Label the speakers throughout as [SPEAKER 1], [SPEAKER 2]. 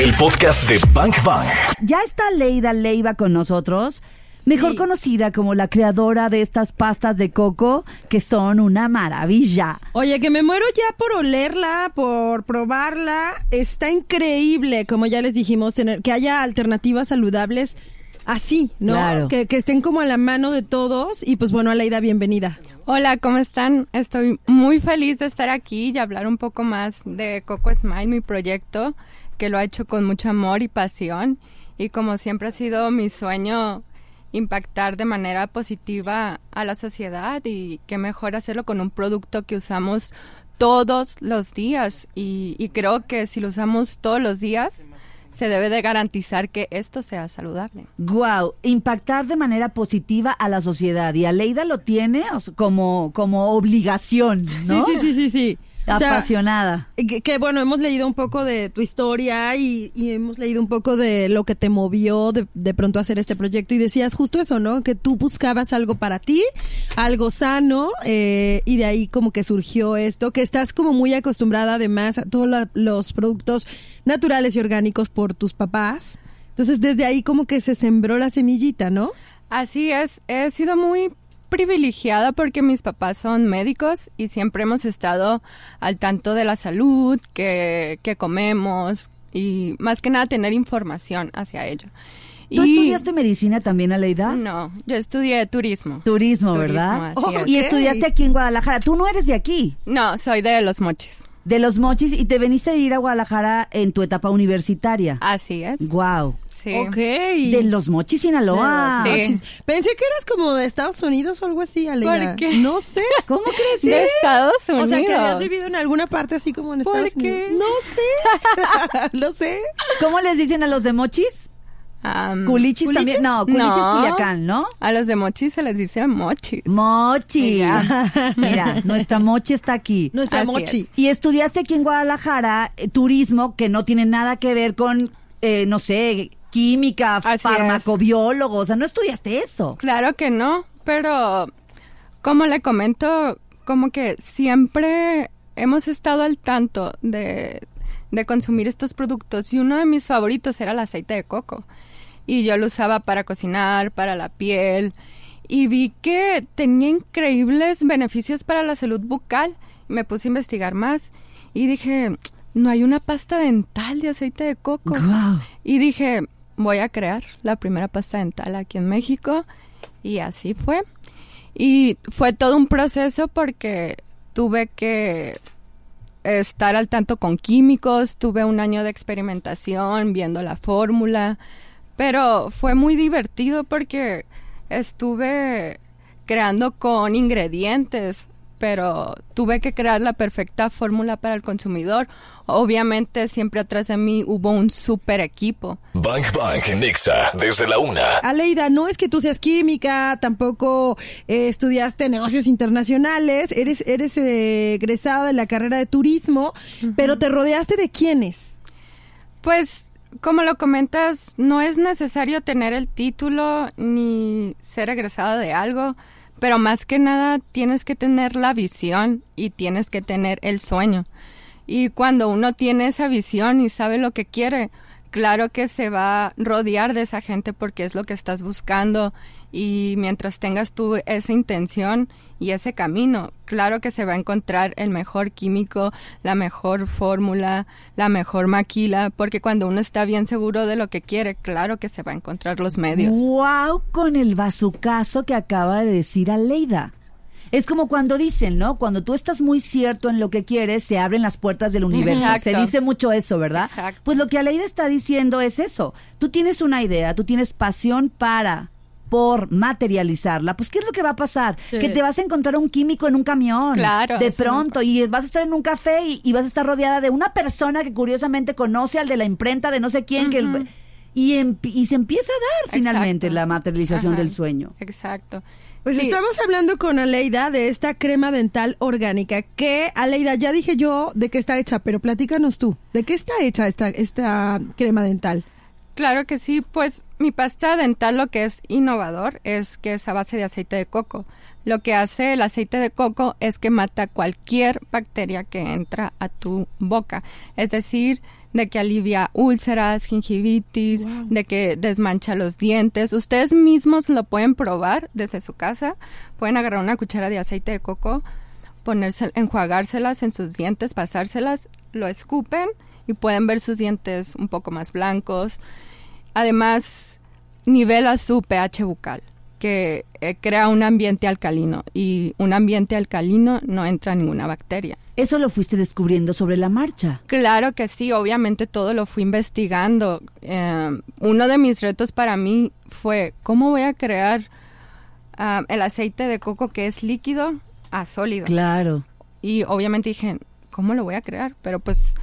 [SPEAKER 1] El podcast de Bank Bang.
[SPEAKER 2] Ya está Leida Leiva con nosotros, mejor conocida como la creadora de estas pastas de coco que son una maravilla.
[SPEAKER 3] Oye, que me muero ya por olerla, por probarla. Está increíble, como ya les dijimos, tener que haya alternativas saludables así, ¿no?
[SPEAKER 2] Claro.
[SPEAKER 3] Que, que estén como a la mano de todos. Y pues bueno, Aleida, bienvenida.
[SPEAKER 4] Hola, ¿cómo están? Estoy muy feliz de estar aquí y hablar un poco más de Coco Smile, mi proyecto, que lo ha hecho con mucho amor y pasión. Y como siempre ha sido mi sueño impactar de manera positiva a la sociedad y qué mejor hacerlo con un producto que usamos todos los días. Y, y creo que si lo usamos todos los días, se debe de garantizar que esto sea saludable.
[SPEAKER 2] Wow, impactar de manera positiva a la sociedad y Aleida lo tiene como como obligación, ¿no?
[SPEAKER 3] Sí, sí, sí, sí, sí. O sea,
[SPEAKER 2] Apasionada.
[SPEAKER 3] que, que, bueno, hemos leído un poco de tu historia y, y hemos leído un poco de lo que te movió de, de, pronto a hacer este proyecto y decías justo eso, ¿no? Que tú buscabas algo para ti, algo sano eh, y de ahí como que surgió esto, que estás como muy acostumbrada además a todos la, los productos naturales y orgánicos por tus papás. Entonces desde ahí como que se sembró la semillita, ¿no?
[SPEAKER 4] Así es, he sido muy privilegiada porque mis papás son médicos y siempre hemos estado al tanto de la salud, que, que comemos y más que nada tener información hacia ello.
[SPEAKER 2] ¿Tú
[SPEAKER 4] y,
[SPEAKER 2] estudiaste medicina también, Aleida?
[SPEAKER 4] No, yo estudié turismo.
[SPEAKER 2] Turismo, ¿verdad?
[SPEAKER 4] Turismo, así
[SPEAKER 2] Oh,
[SPEAKER 4] es.
[SPEAKER 2] y estudiaste aquí en Guadalajara. Tú no eres de aquí,
[SPEAKER 4] No, soy de Los Mochis.
[SPEAKER 2] de los mochis, y te veniste a ir a Guadalajara en tu etapa universitaria.
[SPEAKER 4] Así es.
[SPEAKER 2] Wow.
[SPEAKER 4] Sí.
[SPEAKER 3] Ok.
[SPEAKER 2] De los mochis, Sinaloa.
[SPEAKER 4] Sí.
[SPEAKER 3] Mochis. Pensé que eras como de Estados Unidos o algo así, Aleida.
[SPEAKER 4] ¿Por qué?
[SPEAKER 3] No sé.
[SPEAKER 2] ¿Cómo crees?
[SPEAKER 4] De Estados Unidos.
[SPEAKER 3] O sea, que habías vivido en alguna parte así como en
[SPEAKER 4] ¿Por
[SPEAKER 3] Estados
[SPEAKER 4] qué?
[SPEAKER 3] Unidos. No sé. Lo sé.
[SPEAKER 2] ¿Cómo les dicen a los de mochis?
[SPEAKER 4] Am,
[SPEAKER 2] Culichis,
[SPEAKER 3] ¿Culichis?
[SPEAKER 2] también. No, culichis
[SPEAKER 4] No.
[SPEAKER 2] Culiacán, ¿no?
[SPEAKER 4] a los de Mochis se les dice Mochis.
[SPEAKER 2] Mochi. Mira, nuestra mochi está aquí.
[SPEAKER 3] Nuestra
[SPEAKER 4] Así
[SPEAKER 3] mochi.
[SPEAKER 4] es.
[SPEAKER 2] Y estudiaste aquí en Guadalajara eh, turismo que no tiene nada que ver con, eh, no sé, química,
[SPEAKER 4] Así
[SPEAKER 2] farmacobiólogo. O sea, no estudiaste eso.
[SPEAKER 4] Claro que no, pero como le comento, como que siempre hemos estado al tanto de, de consumir estos productos y uno de mis favoritos era el aceite de coco. Y yo lo usaba para cocinar, para la piel y vi que tenía increíbles beneficios para la salud bucal. Me puse a investigar más y dije, no hay una pasta dental de aceite de coco. Y dije, voy a crear la primera pasta dental aquí en México. Y así fue. Y fue todo un proceso porque tuve que estar al tanto con químicos, tuve un año de experimentación viendo la fórmula, pero fue muy divertido porque estuve creando con ingredientes, pero tuve que crear la perfecta fórmula para el consumidor. Obviamente siempre atrás de mí hubo un super equipo.
[SPEAKER 1] Bang Bang Nexa desde la una.
[SPEAKER 3] Aleida, no es que tú seas química, tampoco eh, estudiaste negocios internacionales, eres, eres eh, egresada de la carrera de turismo, pero te rodeaste de quiénes.
[SPEAKER 4] Pues, como lo comentas, no es necesario tener el título ni ser egresada de algo, pero más que nada tienes que tener la visión y tienes que tener el sueño. Y cuando uno tiene esa visión y sabe lo que quiere, claro que se va a rodear de esa gente porque es lo que estás buscando y mientras tengas tú esa intención y ese camino, claro que se va a encontrar el mejor químico, la mejor fórmula, la mejor maquila, porque cuando uno está bien seguro de lo que quiere, claro que se va a encontrar los medios.
[SPEAKER 2] Wow, con el bazucazo que acaba de decir Aleida. Es como cuando dicen, ¿no? Cuando tú estás muy cierto en lo que quieres, se abren las puertas del universo.
[SPEAKER 4] Exacto.
[SPEAKER 2] Se dice mucho eso, ¿verdad?
[SPEAKER 4] Exacto.
[SPEAKER 2] Pues lo que Aleida está diciendo es eso. Tú tienes una idea, tú tienes pasión para por materializarla, pues ¿qué es lo que va a pasar?
[SPEAKER 3] Sí.
[SPEAKER 2] Que te vas a encontrar un químico en un camión.
[SPEAKER 4] Claro,
[SPEAKER 2] De pronto, y vas a estar en un café y, y vas a estar rodeada de una persona que curiosamente conoce al de la imprenta de no sé quién, que el- y, y se empieza a dar finalmente
[SPEAKER 4] Exacto.
[SPEAKER 2] la materialización
[SPEAKER 4] Ajá,
[SPEAKER 2] del sueño.
[SPEAKER 4] Exacto.
[SPEAKER 3] Pues
[SPEAKER 4] Sí,
[SPEAKER 3] estamos hablando con Aleida de esta crema dental orgánica que, Aleida, ya dije yo de qué está hecha, pero platícanos tú, ¿de qué está hecha esta, esta crema dental?
[SPEAKER 4] Claro que sí, pues mi pasta dental lo que es innovador es que es a base de aceite de coco. Lo que hace el aceite de coco es que mata cualquier bacteria que entra a tu boca. Es decir, de que alivia úlceras, gingivitis, de que desmancha los dientes. Ustedes mismos lo pueden probar desde su casa. Pueden agarrar una cuchara de aceite de coco, ponerse, enjuagárselas en sus dientes, pasárselas, lo escupen y pueden ver sus dientes un poco más blancos. Además, nivela su pH bucal que eh, crea un ambiente alcalino y un ambiente alcalino no entra ninguna bacteria.
[SPEAKER 2] Eso lo fuiste descubriendo sobre la marcha.
[SPEAKER 4] Claro que sí, obviamente todo lo fui investigando. Eh, uno de mis retos para mí fue cómo voy a crear ah, el aceite de coco que es líquido a sólido.
[SPEAKER 2] Claro.
[SPEAKER 4] Y obviamente dije, ¿cómo lo voy a crear? Pero pues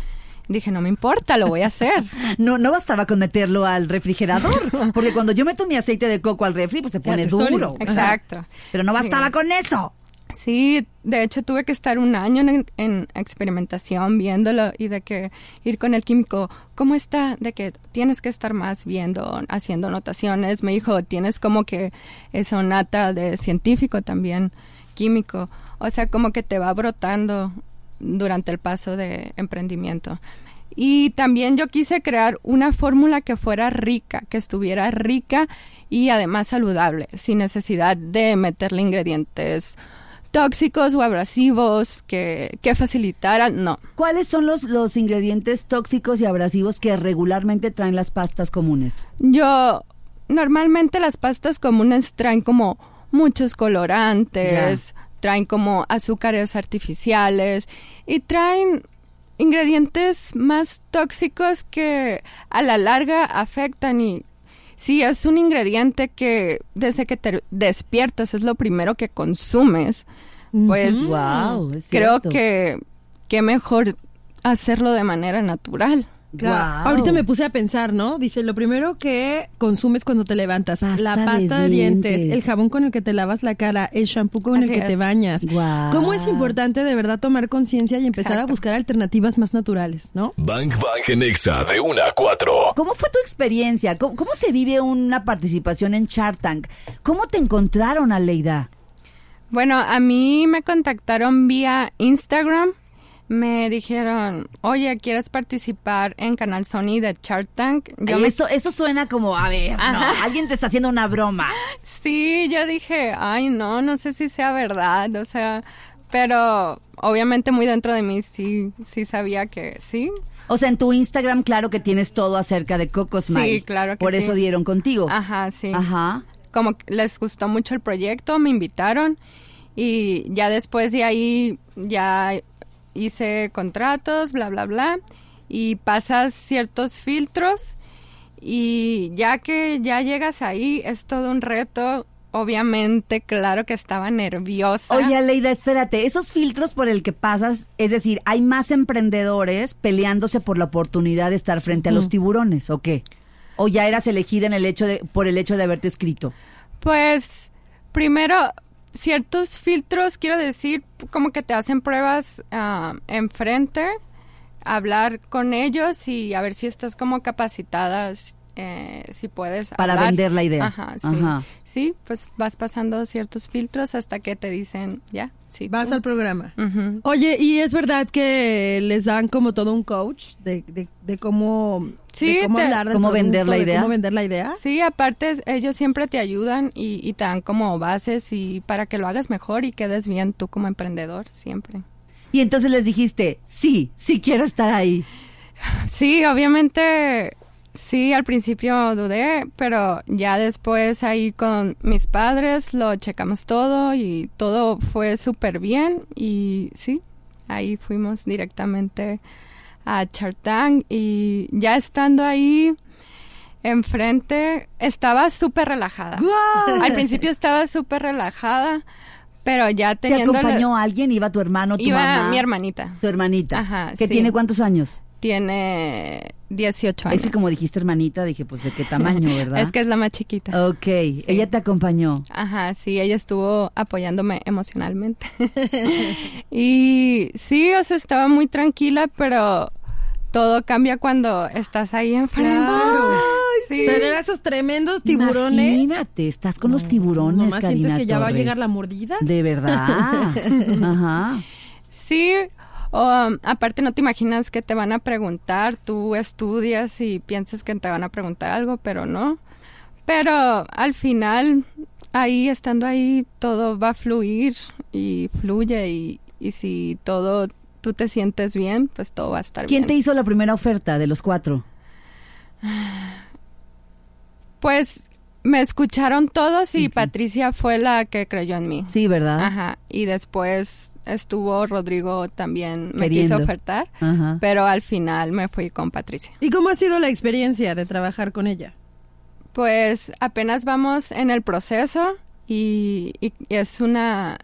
[SPEAKER 4] dije, no me importa, lo voy a hacer.
[SPEAKER 2] No, no bastaba con meterlo al refrigerador, porque cuando yo meto mi aceite de coco al refri, pues se pone duro.
[SPEAKER 3] sólido.
[SPEAKER 4] Exacto.
[SPEAKER 2] Pero no
[SPEAKER 4] Sí.
[SPEAKER 2] bastaba con eso.
[SPEAKER 4] Sí, de hecho tuve que estar un año en, en experimentación viéndolo y de que ir con el químico, ¿cómo está? De que tienes que estar más viendo, haciendo anotaciones. Me dijo, tienes como que esa nata de científico también, químico. O sea, como que te va brotando durante el paso de emprendimiento. Y también yo quise crear una fórmula que fuera rica, que estuviera rica y además saludable, sin necesidad de meterle ingredientes tóxicos o abrasivos que, que facilitaran, no.
[SPEAKER 2] ¿Cuáles son los, los ingredientes tóxicos y abrasivos que regularmente traen las pastas comunes?
[SPEAKER 4] Yo, normalmente las pastas comunes traen como muchos colorantes, traen como azúcares artificiales y traen ingredientes más tóxicos que a la larga afectan y si es un ingrediente que desde que te despiertas es lo primero que consumes, pues
[SPEAKER 2] Wow,
[SPEAKER 4] creo que que mejor hacerlo de manera natural.
[SPEAKER 3] Ahorita me puse a pensar, ¿no? Dice, lo primero que consumes cuando te levantas,
[SPEAKER 2] Pasta
[SPEAKER 3] la pasta de, dientes,
[SPEAKER 2] dientes.
[SPEAKER 3] el jabón con el que te lavas la cara, el shampoo con el que
[SPEAKER 4] es.
[SPEAKER 3] te bañas. ¿Cómo es importante de verdad tomar conciencia y empezar a buscar alternativas más naturales, ¿no?
[SPEAKER 1] Bank Bank en Exa de 1 a 4.
[SPEAKER 2] ¿Cómo fue tu experiencia? ¿Cómo, cómo se vive una participación en Shark Tank? ¿Cómo te encontraron, Aleida?
[SPEAKER 4] Bueno, a mí me contactaron vía Instagram. Me dijeron, oye, ¿quieres participar en Canal Sony de Shark Tank? Yo
[SPEAKER 2] Ay,
[SPEAKER 4] me-
[SPEAKER 2] eso, eso suena como, a ver, no, alguien te está haciendo una broma.
[SPEAKER 4] Sí, yo dije, ay, no, no sé si sea verdad, o sea, pero obviamente muy dentro de mí sí, sí sabía que sí.
[SPEAKER 2] O sea, en tu Instagram, claro que tienes todo acerca de Coco Smile.
[SPEAKER 4] Sí, claro que
[SPEAKER 2] Por
[SPEAKER 4] sí.
[SPEAKER 2] eso dieron contigo.
[SPEAKER 4] Ajá, sí.
[SPEAKER 2] Ajá.
[SPEAKER 4] como les gustó mucho el proyecto, me invitaron y ya después de ahí ya hice contratos, bla, bla, bla, y pasas ciertos filtros y ya que ya llegas ahí es todo un reto. Obviamente, claro que estaba nerviosa.
[SPEAKER 2] Oye, Aleida, espérate, esos filtros por el que pasas, es decir, hay más emprendedores peleándose por la oportunidad de estar frente a los tiburones, ¿o qué? ¿O ya eras elegida en el hecho de, por el hecho de haberte escrito?
[SPEAKER 4] Pues primero, ciertos filtros, quiero decir, como que te hacen pruebas ah, enfrente, hablar con ellos y a ver si estás como capacitada, eh, si puedes
[SPEAKER 2] Para
[SPEAKER 4] hablar.
[SPEAKER 2] vender la idea.
[SPEAKER 4] Ajá, sí.
[SPEAKER 2] Ajá.
[SPEAKER 4] Sí, pues vas pasando ciertos filtros hasta que te dicen, ya, sí.
[SPEAKER 3] Vas
[SPEAKER 4] tú".
[SPEAKER 3] al programa. Oye, ¿y es verdad que les dan como todo un coach de, de, de cómo,
[SPEAKER 4] Sí,
[SPEAKER 3] de cómo
[SPEAKER 4] te-
[SPEAKER 3] hablar del
[SPEAKER 2] ¿Cómo vender la
[SPEAKER 3] de
[SPEAKER 2] idea?
[SPEAKER 3] cómo vender la idea?
[SPEAKER 4] Sí, aparte ellos siempre te ayudan y, y te dan como bases y para que lo hagas mejor y quedes bien tú como emprendedor siempre.
[SPEAKER 2] Y entonces les dijiste, sí, sí quiero estar ahí.
[SPEAKER 4] Sí, obviamente, sí, al principio dudé, pero ya después ahí con mis padres lo checamos todo y todo fue súper bien y sí, ahí fuimos directamente a Chartang y ya estando ahí enfrente estaba súper relajada.
[SPEAKER 2] ¡Guau!
[SPEAKER 4] Al principio estaba súper relajada, pero ya
[SPEAKER 2] ¿Te
[SPEAKER 4] teniendo...
[SPEAKER 2] acompañó alguien? ¿Iba tu hermano, tu
[SPEAKER 4] Iba
[SPEAKER 2] mamá?
[SPEAKER 4] mi hermanita.
[SPEAKER 2] Tu hermanita.
[SPEAKER 4] Ajá,
[SPEAKER 2] ¿Que
[SPEAKER 4] sí.
[SPEAKER 2] tiene cuántos años?
[SPEAKER 4] Tiene 18 años.
[SPEAKER 2] Es que como dijiste hermanita, dije, pues de qué tamaño, ¿verdad?
[SPEAKER 4] Es que es la más chiquita.
[SPEAKER 2] Ok, ella te acompañó.
[SPEAKER 4] Ajá, sí, ella estuvo apoyándome emocionalmente. y sí, o sea, estaba muy tranquila, pero todo cambia cuando estás ahí enfrente.
[SPEAKER 3] Claro.
[SPEAKER 4] Sí.
[SPEAKER 3] Tener a esos tremendos tiburones.
[SPEAKER 2] Imagínate, estás con los tiburones,
[SPEAKER 3] Nomás sientes
[SPEAKER 2] Karina
[SPEAKER 3] que ya va a llegar la mordida.
[SPEAKER 2] De verdad. Ajá.
[SPEAKER 4] Sí, um, aparte no te imaginas que te van a preguntar, tú estudias y piensas que te van a preguntar algo, pero no. Pero al final, ahí, estando ahí, todo va a fluir y fluye y, y si todo tú te sientes bien, pues todo va a estar
[SPEAKER 2] ¿Quién
[SPEAKER 4] bien.
[SPEAKER 2] te hizo la primera oferta de los cuatro?
[SPEAKER 4] Pues me escucharon todos y Patricia fue la que creyó en mí.
[SPEAKER 2] Sí, ¿verdad?
[SPEAKER 4] Ajá. Y después estuvo Rodrigo también, me
[SPEAKER 2] Queriendo.
[SPEAKER 4] quiso ofertar,
[SPEAKER 2] Ajá.
[SPEAKER 4] pero al final me fui con Patricia.
[SPEAKER 3] ¿Y cómo ha sido la experiencia de trabajar con ella?
[SPEAKER 4] Pues apenas vamos en el proceso y, y es una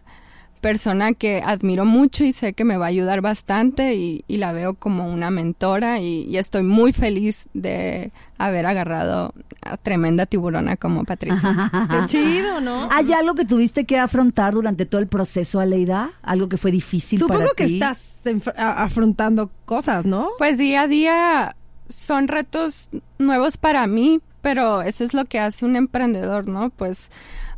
[SPEAKER 4] persona que admiro mucho y sé que me va a ayudar bastante y, y la veo como una mentora y, y estoy muy feliz de haber agarrado a tremenda tiburona como Patricia.
[SPEAKER 3] Qué chido, ¿no?
[SPEAKER 2] ¿Hay algo que tuviste que afrontar durante todo el proceso, Aleida? ¿Algo que fue difícil
[SPEAKER 3] Supongo
[SPEAKER 2] para
[SPEAKER 3] que
[SPEAKER 2] ti?
[SPEAKER 3] estás afrontando cosas, ¿no?
[SPEAKER 4] Pues día a día son retos nuevos para mí, pero eso es lo que hace un emprendedor, ¿no? Pues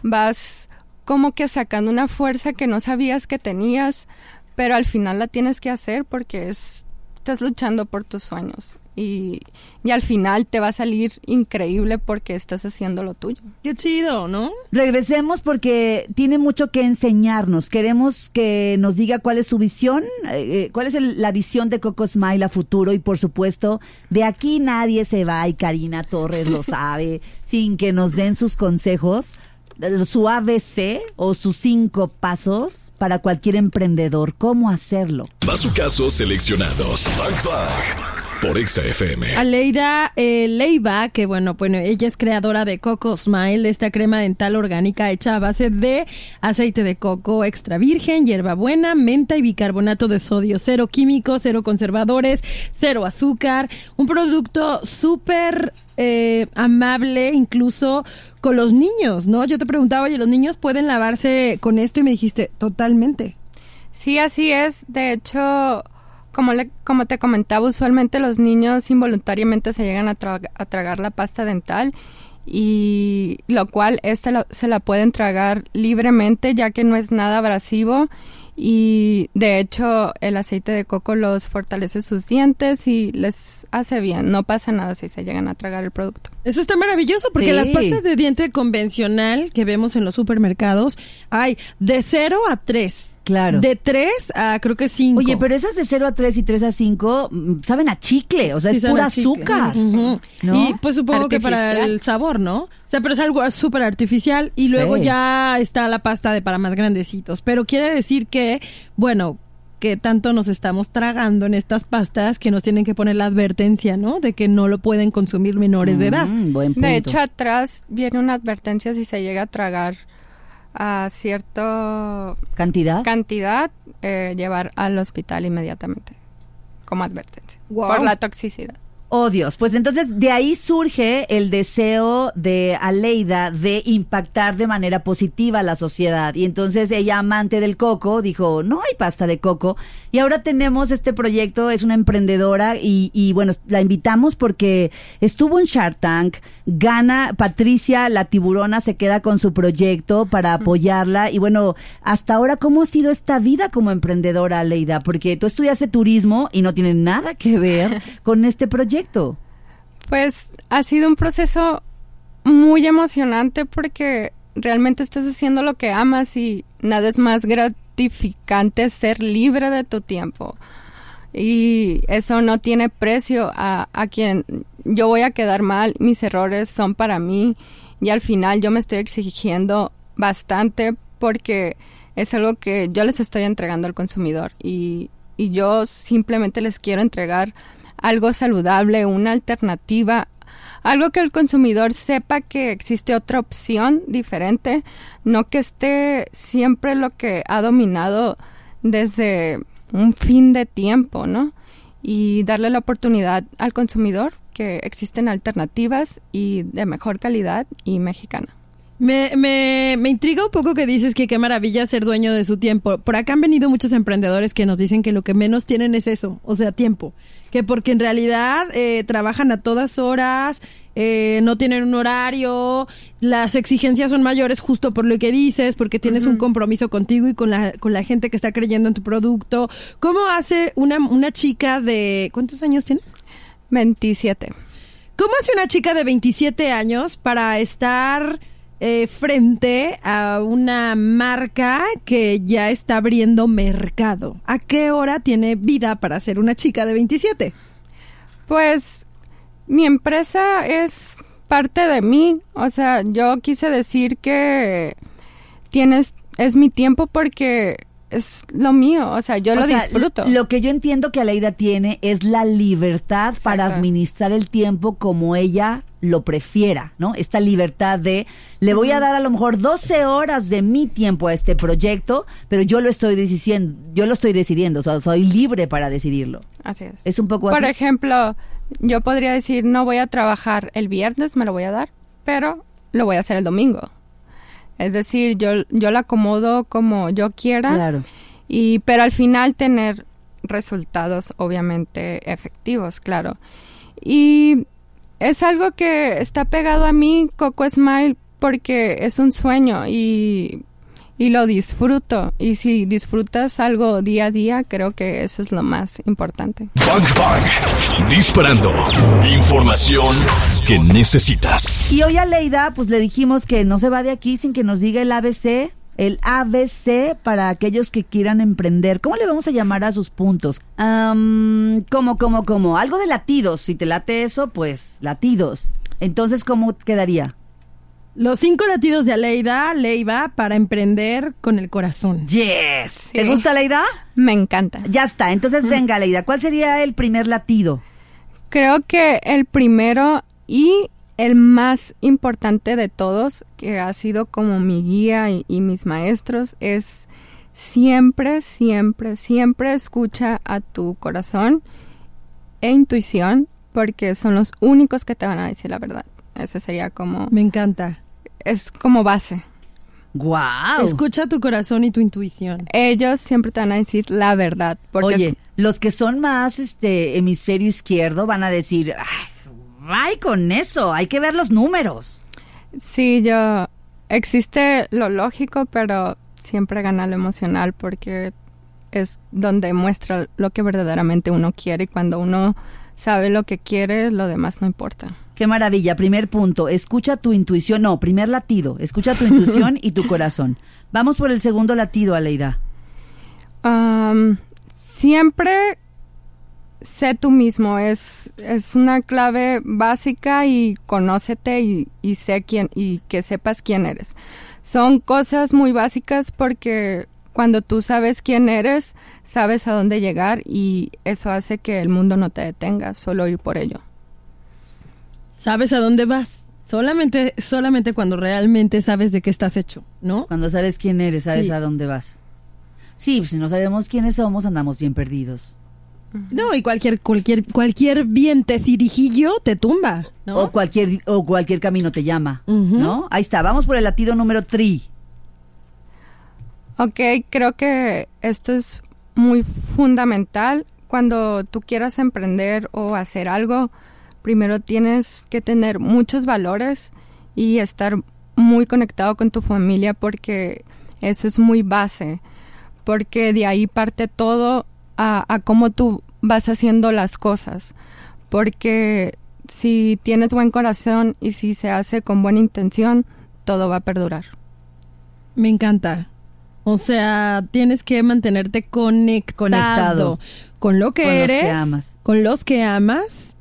[SPEAKER 4] vas como que sacando una fuerza que no sabías que tenías, pero al final la tienes que hacer porque es, estás luchando por tus sueños y, y al final te va a salir increíble porque estás haciendo lo tuyo.
[SPEAKER 3] Qué chido, ¿no?
[SPEAKER 2] Regresemos porque tiene mucho que enseñarnos. Queremos que nos diga cuál es su visión, eh, eh, cuál es el- la visión de Coco Smile a futuro y por supuesto, de aquí nadie se va y Karina Torres lo sabe sin que nos den sus consejos, su ABC o sus cinco pasos para cualquier emprendedor. ¿Cómo hacerlo?
[SPEAKER 1] Bazucazos seleccionados. Bang Bang. Por Exa FM.
[SPEAKER 3] Aleida eh, Leiva, que bueno, bueno, ella es creadora de Coco Smile, esta crema dental orgánica hecha a base de aceite de coco extra virgen, hierbabuena, menta y bicarbonato de sodio, cero químicos, cero conservadores, cero azúcar, un producto súper eh, amable incluso con los niños, ¿no? Yo te preguntaba, oye, ¿los niños pueden lavarse con esto? Y me dijiste, totalmente.
[SPEAKER 4] Sí, así es. De hecho, como, le, como te comentaba, usualmente los niños involuntariamente se llegan a, a tragar la pasta dental y lo cual esta lo- se la pueden tragar libremente ya que no es nada abrasivo y de hecho el aceite de coco los fortalece sus dientes y les hace bien. No pasa nada si se llegan a tragar el producto.
[SPEAKER 3] Eso está maravilloso porque
[SPEAKER 2] Sí.
[SPEAKER 3] las pastas de diente convencional que vemos en los supermercados hay de 0 a 3.
[SPEAKER 2] Claro.
[SPEAKER 3] De 3 a creo que 5.
[SPEAKER 2] Oye, pero esas de 0 a 3 y 3 a 5 mm, saben a chicle, o sea, es pura azúcar.
[SPEAKER 3] Y pues supongo que para el sabor, ¿no? O sea, pero es algo súper artificial y luego
[SPEAKER 2] Sí.
[SPEAKER 3] ya está la pasta de para más grandecitos. Pero quiere decir que, bueno, que tanto nos estamos tragando en estas pastas que nos tienen que poner la advertencia, ¿no? De que no lo pueden consumir menores de edad.
[SPEAKER 2] Mm, buen punto.
[SPEAKER 4] De hecho, atrás viene una advertencia si se llega a tragar a cierta
[SPEAKER 2] ¿Cantidad?
[SPEAKER 4] cantidad, eh, llevar al hospital inmediatamente, como advertencia,
[SPEAKER 3] Wow.
[SPEAKER 4] por la toxicidad.
[SPEAKER 2] Oh Dios, pues entonces de ahí surge el deseo de Aleida de impactar de manera positiva a la sociedad. Y entonces ella, amante del coco, dijo, no hay pasta de coco. Y ahora tenemos este proyecto, es una emprendedora y, y bueno, la invitamos porque estuvo en Shark Tank, gana Patricia, la tiburona, se queda con su proyecto para apoyarla. Y bueno, hasta ahora, ¿cómo ha sido esta vida como emprendedora, Aleida? Porque tú estudiaste turismo y no tiene nada que ver con este proyecto.
[SPEAKER 4] Pues ha sido un proceso muy emocionante porque realmente estás haciendo lo que amas y nada es más gratificante ser libre de tu tiempo. Y eso no tiene precio a, a quien yo voy a quedar mal, mis errores son para mí y al final yo me estoy exigiendo bastante porque es algo que yo les estoy entregando al consumidor y, y yo simplemente les quiero entregar algo saludable, una alternativa, algo que el consumidor sepa que existe otra opción diferente, no que esté siempre lo que ha dominado desde un fin de tiempo, ¿no? Y darle la oportunidad al consumidor que existen alternativas y de mejor calidad y mexicana.
[SPEAKER 3] Me, me, me intriga un poco que dices que qué maravilla ser dueño de su tiempo. Por acá han venido muchos emprendedores que nos dicen que lo que menos tienen es eso, o sea, tiempo. Que porque en realidad eh, trabajan a todas horas, eh, no tienen un horario, las exigencias son mayores justo por lo que dices, porque tienes un compromiso contigo y con la, con la gente que está creyendo en tu producto. ¿Cómo hace una, una chica de... ¿Cuántos años tienes?
[SPEAKER 4] 27.
[SPEAKER 3] ¿Cómo hace una chica de 27 años para estar eh, frente a una marca que ya está abriendo mercado? ¿A qué hora tiene vida para ser una chica de 27?
[SPEAKER 4] Pues mi empresa es parte de mí. O sea, yo quise decir que tienes, es mi tiempo porque es lo mío, o sea, yo
[SPEAKER 2] O
[SPEAKER 4] lo
[SPEAKER 2] sea,
[SPEAKER 4] disfruto.
[SPEAKER 2] Lo que yo entiendo que Aleida tiene es la libertad para administrar el tiempo como ella lo prefiera, ¿no? Esta libertad de, le voy a dar a lo mejor 12 horas de mi tiempo a este proyecto, pero yo lo estoy decidiendo, yo lo estoy decidiendo, o sea, soy libre para decidirlo.
[SPEAKER 4] Así es.
[SPEAKER 2] Es un poco
[SPEAKER 4] Por
[SPEAKER 2] así.
[SPEAKER 4] ejemplo, yo podría decir, no voy a trabajar el viernes, me lo voy a dar, pero lo voy a hacer el domingo. Es decir, yo, yo lo acomodo como yo quiera,
[SPEAKER 2] Claro.
[SPEAKER 4] y, pero al final tener resultados obviamente efectivos, claro. Y es algo que está pegado a mí, Coco Smile, porque es un sueño y, y lo disfruto. Y si disfrutas algo día a día, creo que eso es lo más importante.
[SPEAKER 1] Bang Bang. Disparando. Información que necesitas.
[SPEAKER 2] Y hoy a Leida, pues le dijimos que no se va de aquí sin que nos diga el ABC, el ABC para aquellos que quieran emprender. ¿Cómo le vamos a llamar a sus puntos? Am, como, como, como, algo de latidos. Si te late eso, pues latidos. Entonces, ¿cómo quedaría?
[SPEAKER 3] Los cinco latidos de Aleida Leiva para emprender con el corazón.
[SPEAKER 2] Yes. ¿Te
[SPEAKER 4] Sí.
[SPEAKER 2] gusta Leida?
[SPEAKER 4] Me encanta.
[SPEAKER 2] Ya está. Entonces, venga, Leida, ¿cuál sería el primer latido?
[SPEAKER 4] Creo que el primero y el más importante de todos, que ha sido como mi guía y, y mis maestros, es siempre, siempre, siempre escucha a tu corazón e intuición, porque son los únicos que te van a decir la verdad. Ese sería como,
[SPEAKER 3] Me encanta.
[SPEAKER 4] Es como base.
[SPEAKER 2] ¡Guau!
[SPEAKER 3] Escucha tu corazón y tu intuición.
[SPEAKER 4] Ellos siempre te van a decir la verdad. Porque
[SPEAKER 2] Oye, los que son más este hemisferio izquierdo van a decir, ay, ay, con eso, hay que ver los números.
[SPEAKER 4] Sí, yo existe lo lógico, pero siempre gana lo emocional porque es donde muestra lo que verdaderamente uno quiere y cuando uno sabe lo que quiere, lo demás no importa.
[SPEAKER 2] Qué maravilla. Primer punto, escucha tu intuición. No, primer latido, escucha tu intuición y tu corazón. Vamos por el segundo latido, Aleida.
[SPEAKER 4] Am, siempre sé tú mismo, es, es una clave básica y conócete y, y sé quién y que sepas quién eres. Son cosas muy básicas porque cuando tú sabes quién eres, sabes a dónde llegar y eso hace que el mundo no te detenga, solo ir por ello.
[SPEAKER 3] ¿Sabes a dónde vas? Solamente, solamente cuando realmente sabes de qué estás hecho, ¿no?
[SPEAKER 2] Cuando sabes quién eres, sabes
[SPEAKER 3] Sí.
[SPEAKER 2] a dónde vas. Sí, pues si no sabemos quiénes somos, andamos bien perdidos.
[SPEAKER 3] No, y cualquier, cualquier, cualquier vientecirijillo te tumba, ¿no?
[SPEAKER 2] O cualquier o cualquier camino te llama. ¿no? Ahí está, vamos por el latido número 3.
[SPEAKER 4] Ok, creo que esto es muy fundamental. Cuando tú quieras emprender o hacer algo, primero tienes que tener muchos valores y estar muy conectado con tu familia porque eso es muy base, porque de ahí parte todo a, a cómo tú vas haciendo las cosas, porque si tienes buen corazón y si se hace con buena intención, todo va a perdurar.
[SPEAKER 3] Me encanta. O sea, tienes que mantenerte conectado,
[SPEAKER 2] Conectado.
[SPEAKER 3] con lo que
[SPEAKER 2] Con los que
[SPEAKER 3] eres,
[SPEAKER 2] amas.
[SPEAKER 3] con los que amas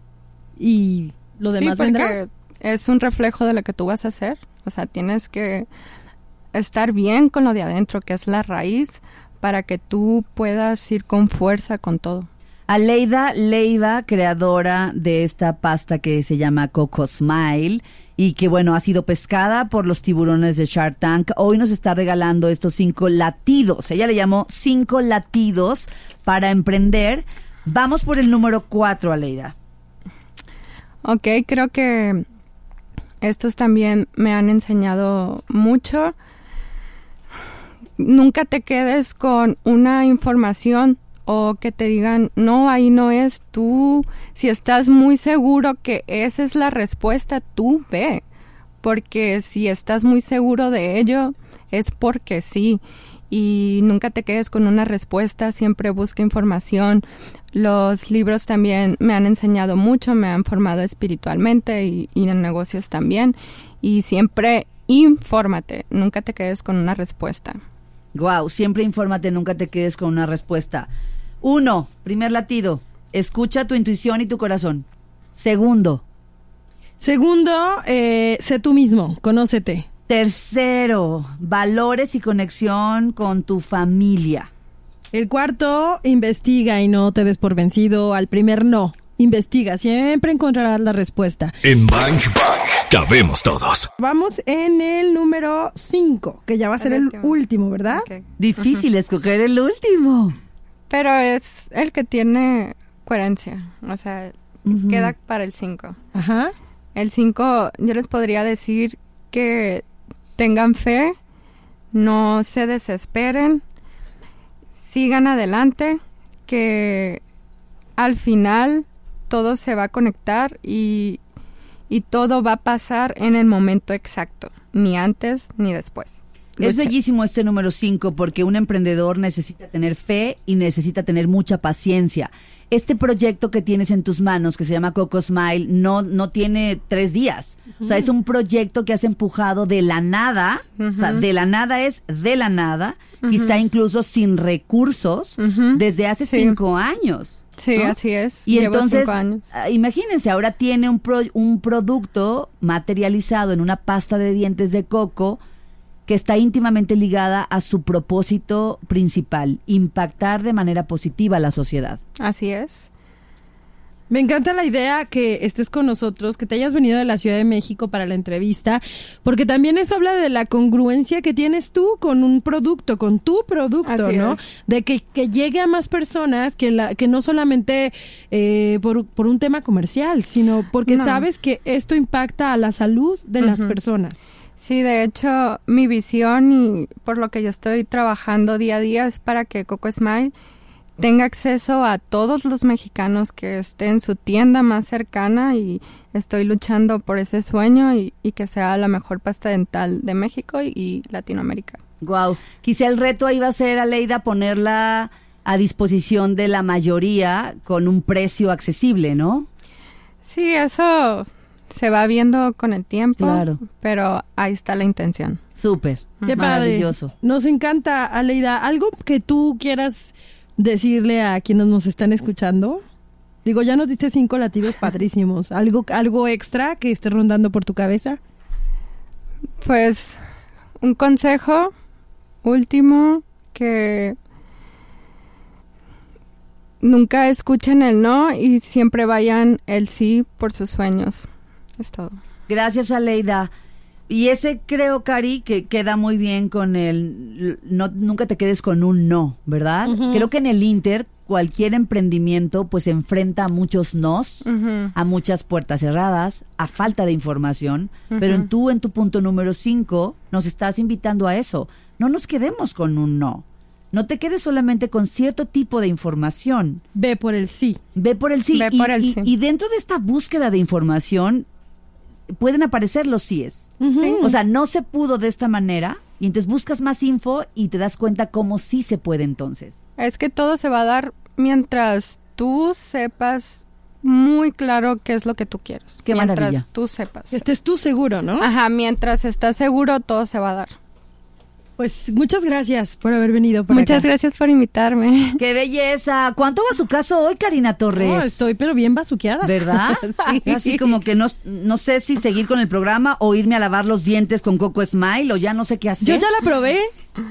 [SPEAKER 3] y lo
[SPEAKER 4] sí,
[SPEAKER 3] demás
[SPEAKER 4] porque
[SPEAKER 3] vendrá.
[SPEAKER 4] es un reflejo de lo que tú vas a hacer. O sea, tienes que estar bien con lo de adentro, que es la raíz, para que tú puedas ir con fuerza con todo.
[SPEAKER 2] Aleida Leiva, creadora de esta pasta que se llama Coco Smile y que bueno, ha sido pescada por los tiburones de Shark Tank. Hoy nos está regalando estos cinco latidos. Ella le llamó cinco latidos para emprender. Vamos por el número cuatro, Aleida.
[SPEAKER 4] Ok, creo que estos también me han enseñado mucho. Nunca te quedes con una información o que te digan, no, ahí no es tú. Si estás muy seguro que esa es la respuesta, tú ve. Porque si estás muy seguro de ello, es porque sí. Y nunca te quedes con una respuesta, siempre busca información. Los libros también me han enseñado mucho, me han formado espiritualmente y, en negocios también. Y siempre infórmate, nunca te quedes con una respuesta.
[SPEAKER 2] Wow, siempre infórmate, nunca te quedes con una respuesta. Uno, primer latido, escucha tu intuición y tu corazón. Segundo,
[SPEAKER 3] Segundo, eh, sé tú mismo, conócete.
[SPEAKER 2] tercero, valores y conexión con tu familia.
[SPEAKER 3] El cuarto, investiga y no te des por vencido al primer no. Investiga, siempre encontrarás la respuesta.
[SPEAKER 1] En Bang Bang cabemos todos.
[SPEAKER 3] Vamos en el número 5, que ya va a ser
[SPEAKER 4] El
[SPEAKER 3] el
[SPEAKER 4] último.
[SPEAKER 3] ¿verdad?
[SPEAKER 2] Difícil escoger el último.
[SPEAKER 4] Pero es el que tiene coherencia, o sea, queda para el 5.
[SPEAKER 3] Ajá.
[SPEAKER 4] El 5, yo les podría decir que tengan fe, no se desesperen, sigan adelante, que al final todo se va a conectar y, y todo va a pasar en el momento exacto, ni antes ni después.
[SPEAKER 2] Es bellísimo este número 5 porque un emprendedor necesita tener fe y necesita tener mucha paciencia. Este proyecto que tienes en tus manos, que se llama Coco Smile, no, no tiene tres días. O sea, es un proyecto que has empujado de la nada. O sea, de la nada es de la nada, quizá incluso sin recursos, desde hace
[SPEAKER 4] Sí.
[SPEAKER 2] cinco años.
[SPEAKER 4] Sí,
[SPEAKER 2] ¿no?
[SPEAKER 4] así es.
[SPEAKER 2] Y
[SPEAKER 4] Llevo
[SPEAKER 2] entonces,
[SPEAKER 4] años.
[SPEAKER 2] ah, imagínense, ahora tiene un, pro- un producto materializado en una pasta de dientes de coco que está íntimamente ligada a su propósito principal, impactar de manera positiva a la sociedad.
[SPEAKER 4] Así es.
[SPEAKER 3] Me encanta la idea que estés con nosotros, que te hayas venido de la Ciudad de México para la entrevista, porque también eso habla de la congruencia que tienes tú con un producto, con tu producto,
[SPEAKER 4] Así
[SPEAKER 3] ¿no?
[SPEAKER 4] es.
[SPEAKER 3] De que, que llegue a más personas, que, la, que no solamente eh, por, por un tema comercial, sino porque
[SPEAKER 4] No.
[SPEAKER 3] sabes que esto impacta a la salud de las personas.
[SPEAKER 4] Sí, de hecho, mi visión y por lo que yo estoy trabajando día a día es para que Coco Smile tenga acceso a todos los mexicanos que estén en su tienda más cercana y estoy luchando por ese sueño y, y que sea la mejor pasta dental de México y, y Latinoamérica.
[SPEAKER 2] Wow. Quizá el reto ahí va a ser, Aleida, ponerla a disposición de la mayoría con un precio accesible, ¿no?
[SPEAKER 4] Sí, eso se va viendo con el tiempo,
[SPEAKER 2] Claro.
[SPEAKER 4] pero ahí está la intención.
[SPEAKER 2] Súper.
[SPEAKER 3] Qué padre.
[SPEAKER 2] Maravilloso.
[SPEAKER 3] Nos encanta, Aleida. ¿Algo que tú quieras decirle a quienes nos están escuchando? Digo, ya nos diste cinco latidos padrísimos. ¿Algo, algo extra que esté rondando por tu cabeza?
[SPEAKER 4] Pues un consejo último que nunca escuchen el no y siempre vayan el sí por sus sueños. Es todo.
[SPEAKER 2] Gracias, Aleida. Y ese creo, Cari, que queda muy bien con el no, nunca te quedes con un no, ¿verdad? Creo que en el Inter cualquier emprendimiento pues enfrenta a muchos nos, a muchas puertas cerradas, a falta de información, pero en tú en tu punto número 5 nos estás invitando a eso. No nos quedemos con un no. No te quedes solamente con cierto tipo de información.
[SPEAKER 3] Ve por el sí.
[SPEAKER 2] Ve por el sí.
[SPEAKER 4] Ve
[SPEAKER 2] y,
[SPEAKER 4] por el
[SPEAKER 2] y-
[SPEAKER 4] sí.
[SPEAKER 2] y dentro de esta búsqueda de información pueden aparecer los síes.
[SPEAKER 4] Sí.
[SPEAKER 2] O sea, no se pudo de esta manera y entonces buscas más info y te das cuenta cómo sí se puede entonces.
[SPEAKER 4] Es que todo se va a dar mientras tú sepas muy claro qué es lo que tú quieres.
[SPEAKER 2] Qué
[SPEAKER 4] mientras
[SPEAKER 2] maravilla.
[SPEAKER 4] tú sepas.
[SPEAKER 3] Estés tú seguro, ¿no?
[SPEAKER 4] Ajá, mientras estás seguro, todo se va a dar.
[SPEAKER 3] Pues muchas gracias por haber venido
[SPEAKER 4] Muchas
[SPEAKER 3] acá.
[SPEAKER 4] gracias por invitarme.
[SPEAKER 2] ¡Qué belleza! ¿Cuánto va su caso hoy, Karina Torres?
[SPEAKER 3] No, estoy pero bien bazuqueada.
[SPEAKER 2] ¿Verdad?
[SPEAKER 3] Sí.
[SPEAKER 2] Así como que no, no sé si seguir con el programa o irme a lavar los dientes con Coco Smile o ya no sé qué hacer.
[SPEAKER 3] Yo ya la probé.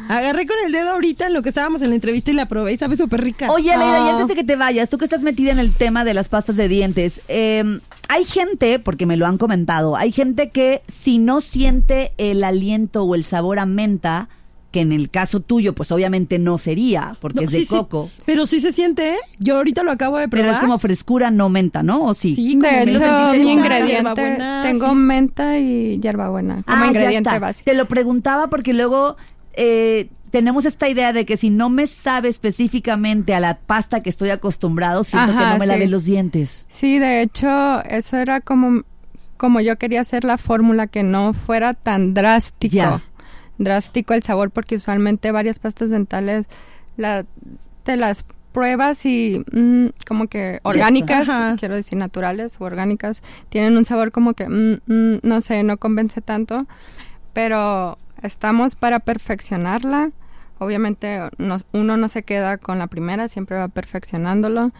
[SPEAKER 3] Agarré con el dedo ahorita en lo que estábamos en la entrevista y la probé y sabe súper rica.
[SPEAKER 2] Oye, Aleida, y
[SPEAKER 4] Ah.
[SPEAKER 2] antes de que te vayas, tú que estás metida en el tema de las pastas de dientes, eh, hay gente, porque me lo han comentado, hay gente que si no siente el aliento o el sabor a menta, que en el caso tuyo, pues obviamente no sería, porque
[SPEAKER 3] No,
[SPEAKER 2] es de
[SPEAKER 3] sí, sí.
[SPEAKER 2] coco.
[SPEAKER 3] Pero sí se siente, ¿eh? Yo ahorita lo acabo de probar.
[SPEAKER 2] Pero es como frescura, no menta, ¿no? ¿O sí?
[SPEAKER 3] Sí, como
[SPEAKER 4] De hecho, mi ingrediente, tengo
[SPEAKER 3] sí.
[SPEAKER 4] menta y hierbabuena como
[SPEAKER 2] Ah, ya
[SPEAKER 4] ingrediente
[SPEAKER 2] está.
[SPEAKER 4] básico.
[SPEAKER 2] Te lo preguntaba porque luego eh, tenemos esta idea de que si no me sabe específicamente a la pasta que estoy acostumbrado, siento que no me
[SPEAKER 4] sí.
[SPEAKER 2] lavé los dientes.
[SPEAKER 4] Sí, de hecho, eso era como, como yo quería hacer la fórmula que no fuera tan drástico.
[SPEAKER 2] Ya.
[SPEAKER 4] Drástico el sabor, porque usualmente varias pastas dentales la, te las pruebas y mm, como que orgánicas, quiero decir naturales o orgánicas, tienen un sabor como que, mm, mm, no sé, no convence tanto, pero estamos para perfeccionarla. Obviamente uno no se queda con la primera, siempre va perfeccionándolo.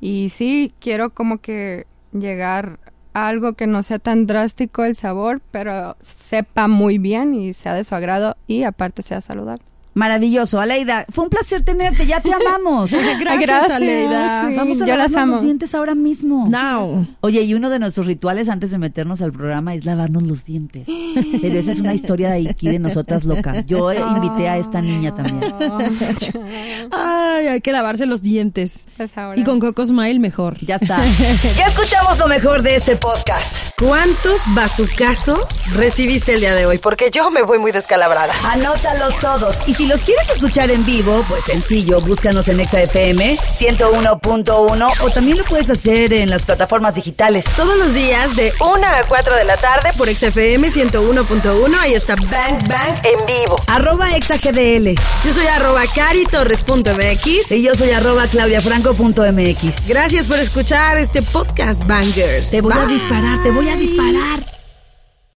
[SPEAKER 4] Y sí, quiero como que llegar a algo que no sea tan drástico el sabor, pero sepa muy bien y sea de su agrado y aparte sea saludable.
[SPEAKER 2] Maravilloso, Aleida. Fue un placer tenerte, ya te amamos.
[SPEAKER 3] Gracias,
[SPEAKER 4] Gracias,
[SPEAKER 3] Aleida.
[SPEAKER 4] sí.
[SPEAKER 2] Vamos a
[SPEAKER 4] yo las
[SPEAKER 2] lavarnos
[SPEAKER 4] amo.
[SPEAKER 2] los dientes ahora mismo.
[SPEAKER 3] Now.
[SPEAKER 2] Oye, y uno de nuestros rituales antes de meternos al programa es lavarnos los dientes. Pero esa es una historia de aquí de nosotras loca. Yo eh, invité a esta niña también.
[SPEAKER 3] Ay, hay que lavarse los dientes.
[SPEAKER 4] Pues ahora.
[SPEAKER 3] Y con Coco Smile mejor.
[SPEAKER 2] Ya está.
[SPEAKER 5] Ya escuchamos lo mejor de este podcast. ¿Cuántos bazucazos recibiste el día de hoy? Porque yo me voy muy descalabrada.
[SPEAKER 2] Anótalos todos. Y si los quieres escuchar en vivo, pues sencillo, búscanos en ExaFM 101.1 o también lo puedes hacer en las plataformas digitales.
[SPEAKER 5] Todos los días de 1 a 4 de la tarde por XFM 101.1. Ahí está Bang Bang en vivo.
[SPEAKER 2] Arroba ExaGDL.
[SPEAKER 5] Yo soy arroba caritorres.mx.
[SPEAKER 2] Y yo soy arroba claudiafranco.mx.
[SPEAKER 5] Gracias por escuchar este podcast, Bangers.
[SPEAKER 2] Te voy a disparar, te voy a disparar.